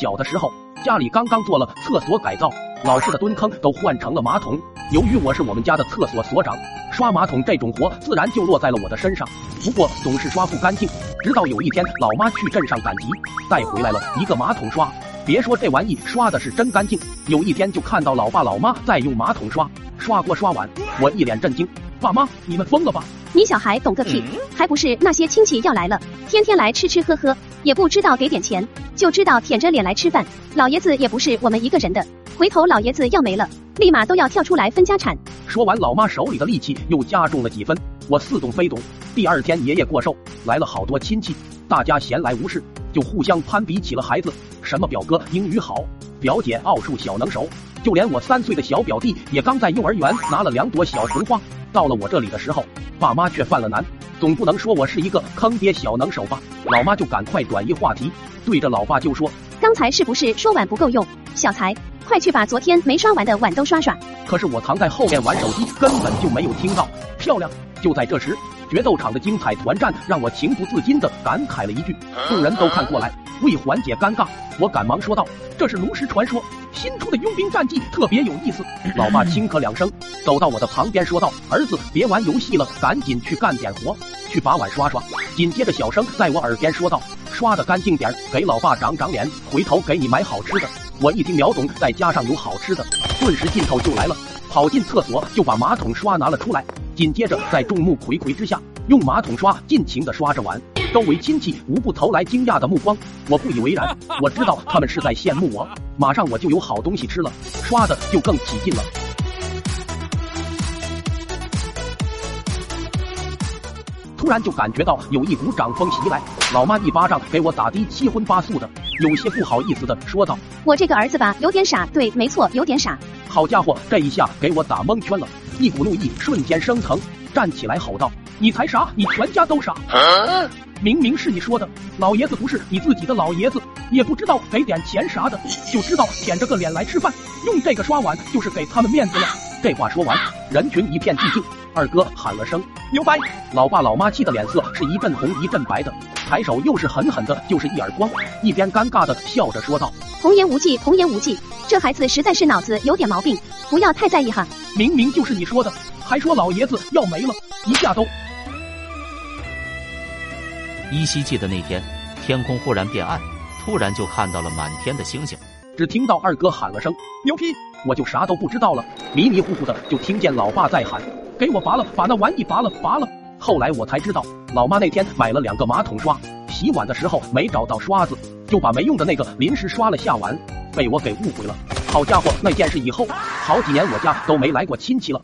小的时候，家里刚刚做了厕所改造，老式的蹲坑都换成了马桶。由于我是我们家的厕所所长，刷马桶这种活自然就落在了我的身上。不过总是刷不干净，直到有一天老妈去镇上赶集，带回来了一个马桶刷。别说这玩意刷的是真干净，有一天就看到老爸老妈在用马桶刷刷锅刷碗，我一脸震惊。爸妈，你们疯了吧？你小孩懂个屁，还不是那些亲戚要来了，天天来吃吃喝喝，也不知道给点钱，就知道舔着脸来吃饭。老爷子也不是我们一个人的，回头老爷子要没了，立马都要跳出来分家产。说完，老妈手里的力气又加重了几分。我似懂非懂。第二天爷爷过寿，来了好多亲戚，大家闲来无事，就互相攀比起了孩子，什么表哥英语好，表姐奥数小能手，就连我三岁的小表弟也刚在幼儿园拿了两朵小红花。到了我这里的时候，爸妈却犯了难，总不能说我是一个坑爹小能手吧？老妈就赶快转移话题，对着老爸就说：“刚才是不是说碗不够用？小才，快去把昨天没刷完的碗都刷刷。”可是我藏在后面玩手机，根本就没有听到。漂亮！就在这时，决斗场的精彩团战让我情不自禁的感慨了一句。众人都看过来，为缓解尴尬，我赶忙说道：“这是炉石传说。”新出的佣兵战绩特别有意思。老爸轻咳两声，走到我的旁边说道：“儿子，别玩游戏了，赶紧去干点活，去把碗刷刷。”紧接着，小声在我耳边说道：“刷的干净点，给老爸长长脸，回头给你买好吃的。”我一听秒懂，再加上有好吃的，顿时劲头就来了，跑进厕所就把马桶刷拿了出来。紧接着，在众目睽睽之下，用马桶刷尽情的刷着碗。周围亲戚无不投来惊讶的目光，我不以为然，我知道他们是在羡慕我，马上我就有好东西吃了，刷的就更起劲了。突然就感觉到有一股掌风袭来，老妈一巴掌给我打的七荤八素的，有些不好意思的说道：“我这个儿子吧，有点傻，对，没错，有点傻。”好家伙，这一下给我打蒙圈了，一股怒意瞬间升腾，站起来吼道：“你才傻，你全家都傻！”明明是你说的，老爷子不是你自己的老爷子，也不知道给点钱啥的，就知道舔着个脸来吃饭，用这个刷碗就是给他们面子了。这话说完，人群一片寂静。二哥喊了声牛掰，老爸老妈气的脸色是一阵红一阵白的，抬手又是狠狠的就是一耳光，一边尴尬的笑着说道：“童言无忌，童言无忌，这孩子实在是脑子有点毛病，不要太在意哈。明明就是你说的，还说老爷子要没了，一下都。”依稀记得那天，天空忽然变暗，突然就看到了满天的星星。只听到二哥喊了声牛批，我就啥都不知道了，迷迷糊糊的就听见老爸在喊：“给我拔了，把那玩意拔了，拔了。”后来我才知道，老妈那天买了两个马桶刷，洗碗的时候没找到刷子，就把没用的那个临时刷了下碗，被我给误会了。好家伙，那件事以后，好几年我家都没来过亲戚了。